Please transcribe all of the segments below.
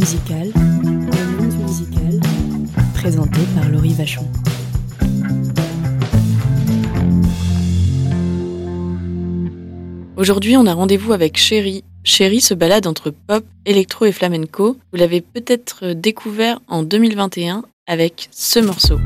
musicale, musicale, présentée par Laurie Vachon. Aujourd'hui, on a rendez-vous avec Chéri. Chéri se balade entre pop, électro et flamenco. Vous l'avez peut-être découvert en 2021 avec ce morceau.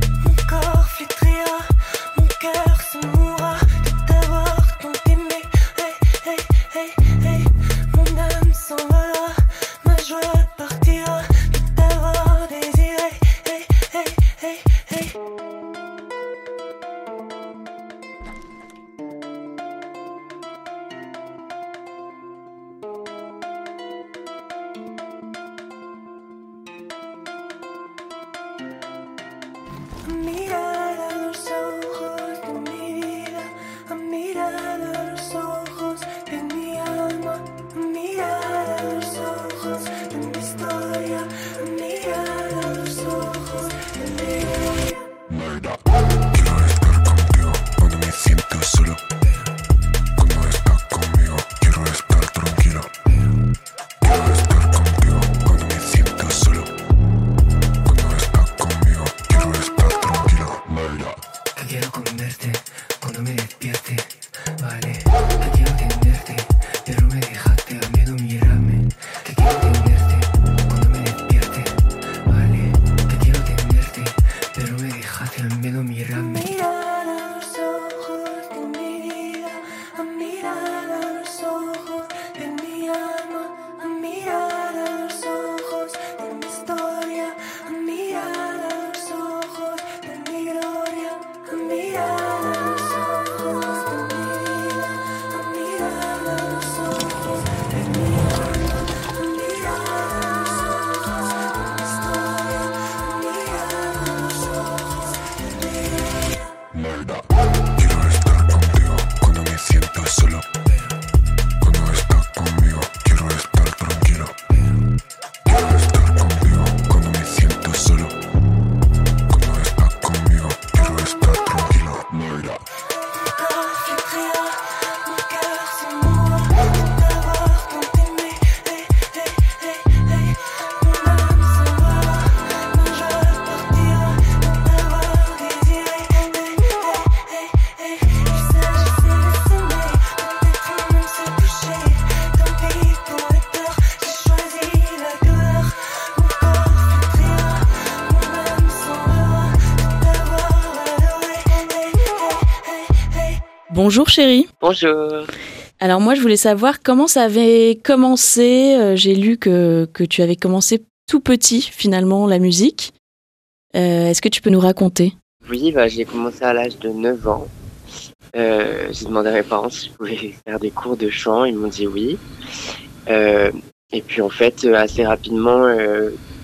Bonjour chérie. Bonjour. Alors moi je voulais savoir comment ça avait commencé. Euh, j'ai lu que, que tu avais commencé tout petit finalement la musique. Euh, est-ce que tu peux nous raconter? Oui, bah, j'ai commencé à l'âge de 9 ans. Euh, j'ai demandé à mes parents si je pouvais faire des cours de chant. Ils m'ont dit oui. et puis en fait, assez rapidement,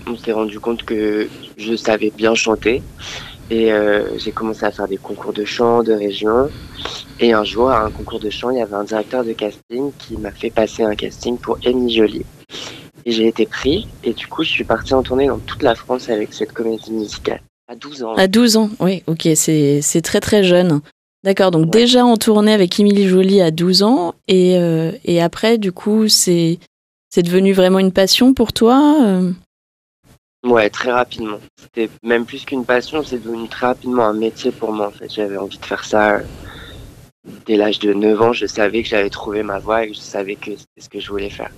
on s'est rendu compte que je savais bien chanter. Et euh, j'ai commencé à faire des concours de chant de région. Et un jour, à un concours de chant, il y avait un directeur de casting qui m'a fait passer un casting pour Amy Jolie. Et j'ai été pris. Et du coup, je suis parti en tournée dans toute la France avec cette comédie musicale. À 12 ans. À 12 ans, oui, ok, c'est très très jeune. D'accord, donc déjà en tournée avec Émilie Jolie à 12 ans. Et, euh, et après, du coup, c'est devenu vraiment une passion pour toi euh? Ouais, très rapidement. C'était même plus qu'une passion, c'est devenu très rapidement un métier pour moi en fait. J'avais envie de faire ça euh, dès l'âge de 9 ans. Je savais que j'avais trouvé ma voie et que je savais que c'était ce que je voulais faire.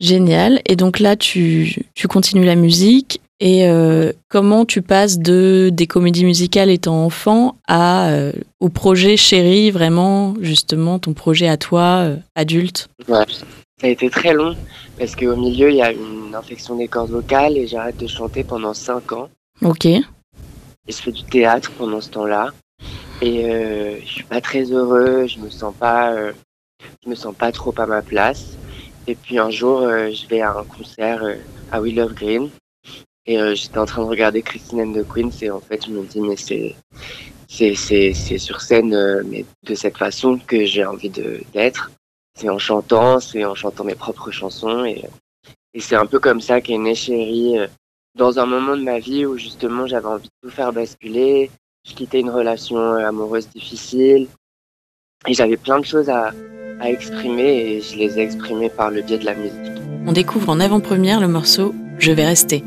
Génial. Et donc là, tu, tu continues la musique. Et euh, comment tu passes de des comédies musicales étant enfant à euh, au projet chéri, vraiment justement ton projet à toi adulte? Ouais, ça a été très long parce qu'au milieu, il y a une infection des cordes vocales et j'arrête de chanter pendant 5 ans. Ok. Et je fais du théâtre pendant ce temps-là. Et euh, je suis pas très heureux, je me sens pas, euh, je me sens pas trop à ma place. Et puis un jour, euh, je vais à un concert euh, à Love Green et j'étais en train de regarder Christine and the Queens et en fait, je me dis mais c'est c'est c'est c'est sur scène mais de cette façon que j'ai envie de d'être c'est en chantant, c'est en chantant mes propres chansons et, c'est un peu comme ça qu'est né Chérie euh, dans un moment de ma vie où justement j'avais envie de tout faire basculer. Je quittais une relation euh, amoureuse difficile et j'avais plein de choses à, à exprimer et je les ai exprimées par le biais de la musique. On découvre en avant-première le morceau Je vais rester.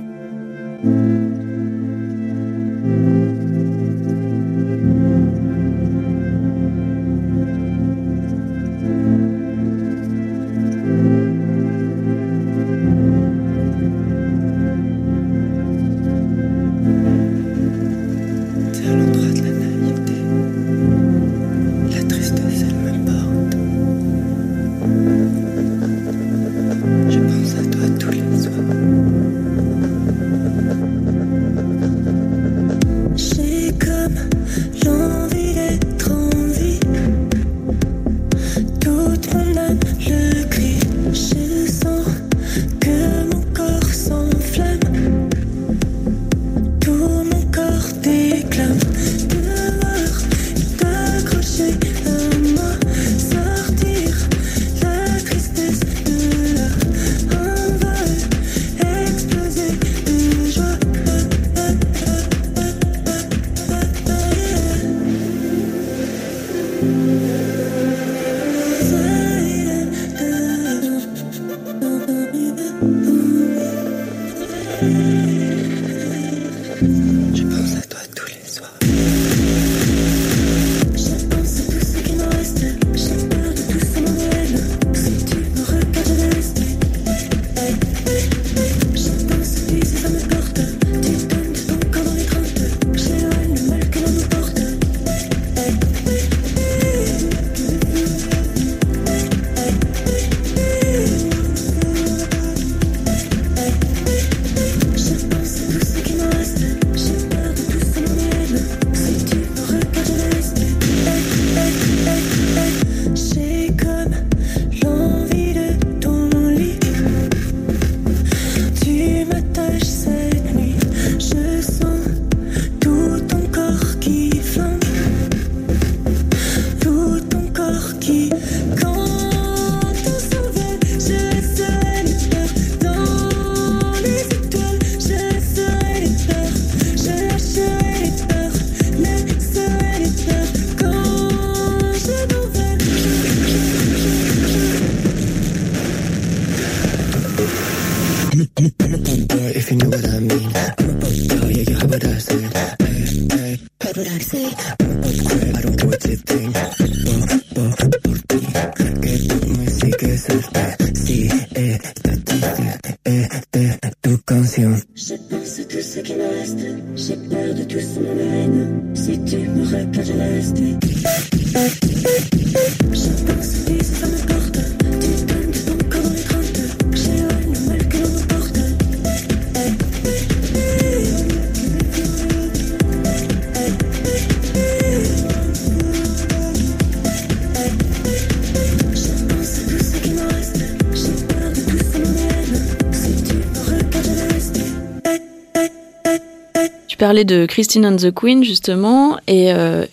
Parlais de Christine and the Queen, justement, et euh,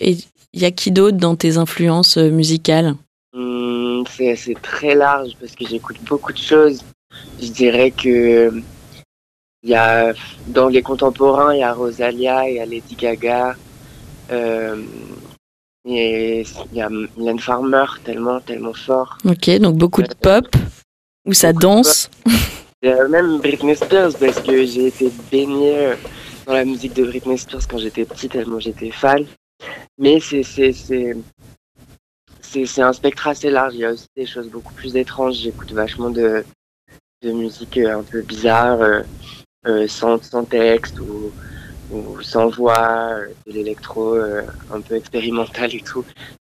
il y a qui d'autre dans tes influences euh, musicales? Hmm, C'est très large parce que j'écoute beaucoup de choses. Je dirais que il y a, dans les contemporains, il y a Rosalia, il y a Lady Gaga, euh, et il y a Mylène Farmer, tellement, tellement fort. Ok, donc beaucoup de pop, où ça danse. même Britney Spears, parce que j'ai été baignée dans la musique de Britney Spears quand j'étais petite, tellement j'étais fan. Mais c'est c'est un spectre assez large. Il y a aussi des choses beaucoup plus étranges. J'écoute vachement de, de musique euh, un peu bizarre, euh, euh, sans, sans texte ou, ou sans voix, de l'électro un peu expérimental et tout.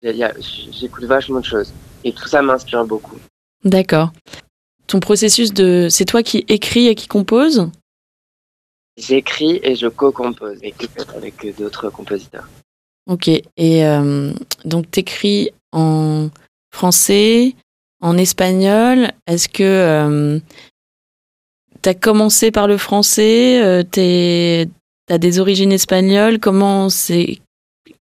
J'écoute vachement de choses. Et tout ça m'inspire beaucoup. D'accord. Ton processus de... C'est toi qui écris et qui compose? J'écris et je co-compose avec, d'autres compositeurs. Ok. Et euh, donc, tu écris en français, en espagnol. Est-ce que euh, tu as commencé par le français euh, Tu as des origines espagnoles? Comment,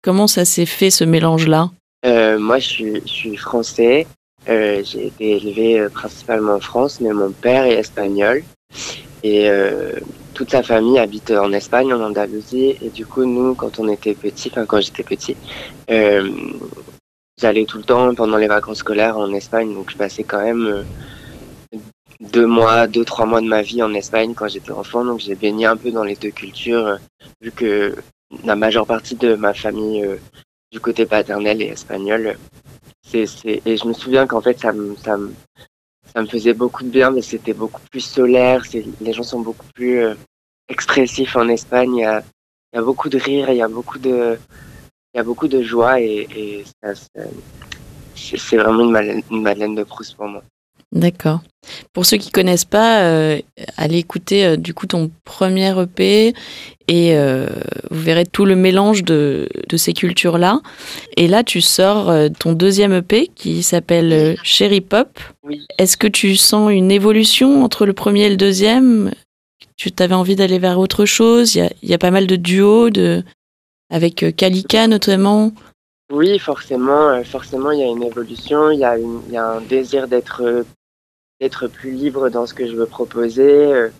comment ça s'est fait ce mélange-là? Moi, je suis, je suis français. J'ai été élevé principalement en France, mais mon père est espagnol. Et toute sa famille habite en Espagne, en Andalousie. Et du coup, nous, quand on était petits, enfin quand j'étais petit, euh, j'allais tout le temps pendant les vacances scolaires en Espagne. Donc je passais quand même deux mois, deux, trois mois de ma vie en Espagne quand j'étais enfant. Donc j'ai baigné un peu dans les deux cultures, euh, vu que la majeure partie de ma famille euh, du côté paternel est espagnole. C'est, c'est... Et je me souviens qu'en fait, ça me, ça, me, ça me faisait beaucoup de bien, mais c'était beaucoup plus solaire. Les gens sont beaucoup plus euh, expressifs en Espagne. Il y, a, beaucoup de rire, il y a beaucoup de, il y a beaucoup de joie et, c'est vraiment une Madeleine, une Madeleine de Proust pour moi. D'accord. Pour ceux qui connaissent pas, euh, allez écouter euh, du coup ton premier EP et euh, vous verrez tout le mélange de, de ces cultures-là. Et là, tu sors euh, ton deuxième EP qui s'appelle euh, Cherry Pop. Oui. Est-ce que tu sens une évolution entre le premier et le deuxième? Tu t'avais envie d'aller vers autre chose? Il y, a, il y a pas mal de duos de, avec Kalika notamment. Oui, forcément, forcément, il y a une évolution, il y a, une, il y a un désir d'être d'être plus libre dans ce que je veux proposer.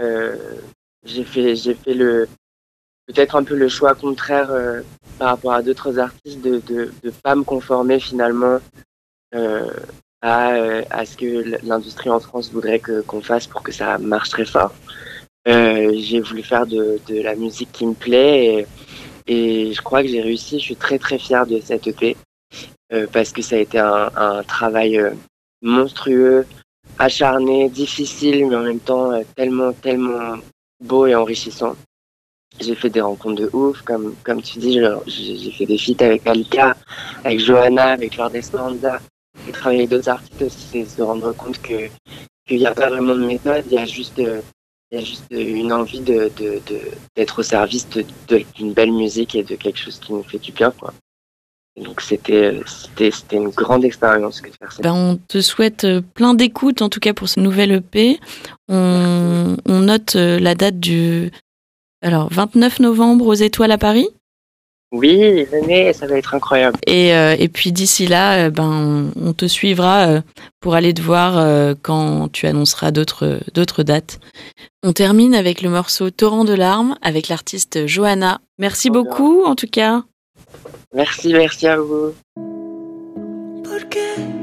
Euh, j'ai fait, j'ai fait le peut-être un peu le choix contraire euh, par rapport à d'autres artistes de de de pas me conformer finalement euh, à euh, à ce que l'industrie en France voudrait que qu'on fasse pour que ça marche très fort. Euh, j'ai voulu faire de de la musique qui me plaît et et je crois que j'ai réussi. Je suis très très fier de cette EP euh, parce que ça a été un, un travail monstrueux, acharné, difficile, mais en même temps tellement tellement beau et enrichissant. J'ai fait des rencontres de ouf, comme comme tu dis, j'ai fait des feats avec Alika, avec Johanna, avec Lord Esperanza. J'ai travaillé avec d'autres artistes aussi, c'est se rendre compte que qu'il n'y a pas vraiment de méthode, il y a juste il y a juste une envie de d'être au service d'une belle musique et de quelque chose qui nous fait du bien, quoi. Donc c'était c'était c'était une grande expérience que de faire ça. Ben, on te souhaite euh, plein d'écoute, en tout cas pour ce nouvel EP. On, on note euh, la date du alors 29 novembre aux Étoiles à Paris. Oui, venez, ça va être incroyable. Et, euh, et puis d'ici là, ben, on, on te suivra pour aller te voir quand tu annonceras d'autres d'autres dates. On termine avec le morceau Torrent de larmes avec l'artiste Johanna. Merci bien. beaucoup en tout cas. Merci, merci à vous. ¿Por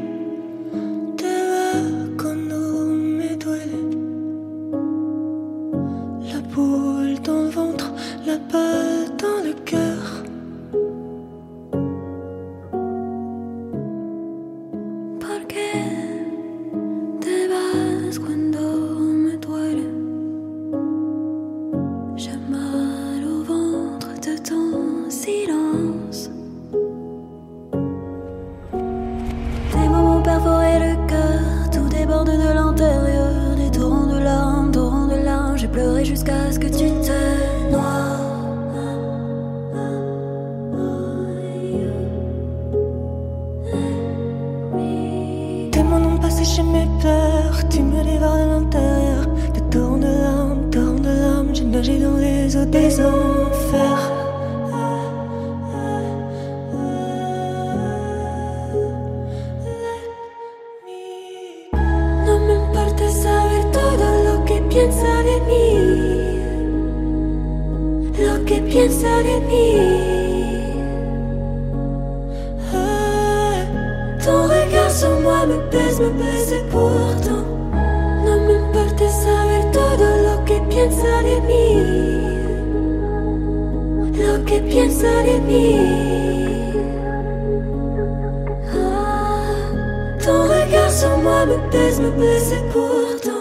dévores de torrents de larmes, torrents de. J'ai nagé dans les eaux des enfers. No me importa saber todo lo que piensa de mí, lo que piensa de mí. Ah, ton regard sur moi me pèse, me pèse et ton regard sur moi me pèse, me pèse et pourtant.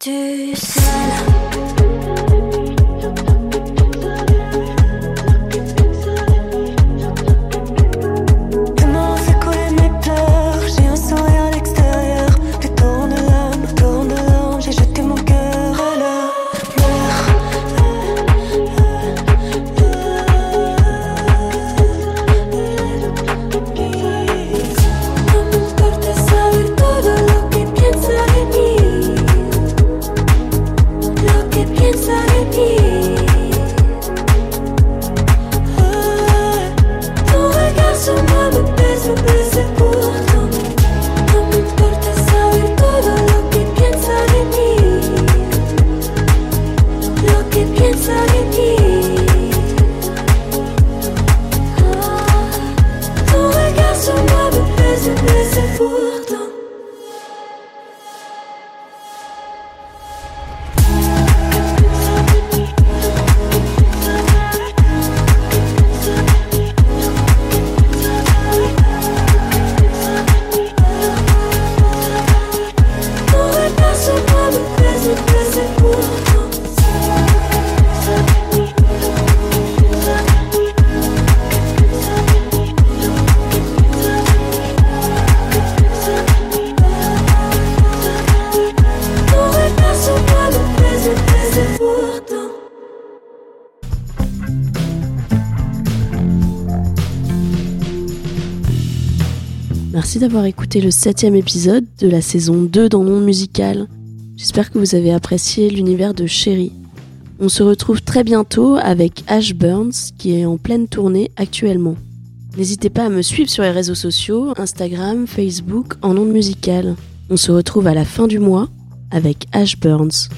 Du Merci d'avoir écouté le septième épisode de la saison 2 dans Monde Musical. J'espère que vous avez apprécié l'univers de Chéri. On se retrouve très bientôt avec Ash Burns qui est en pleine tournée actuellement. N'hésitez pas à me suivre sur les réseaux sociaux, Instagram, Facebook, en Monde Musical. On se retrouve à la fin du mois avec Ash Burns.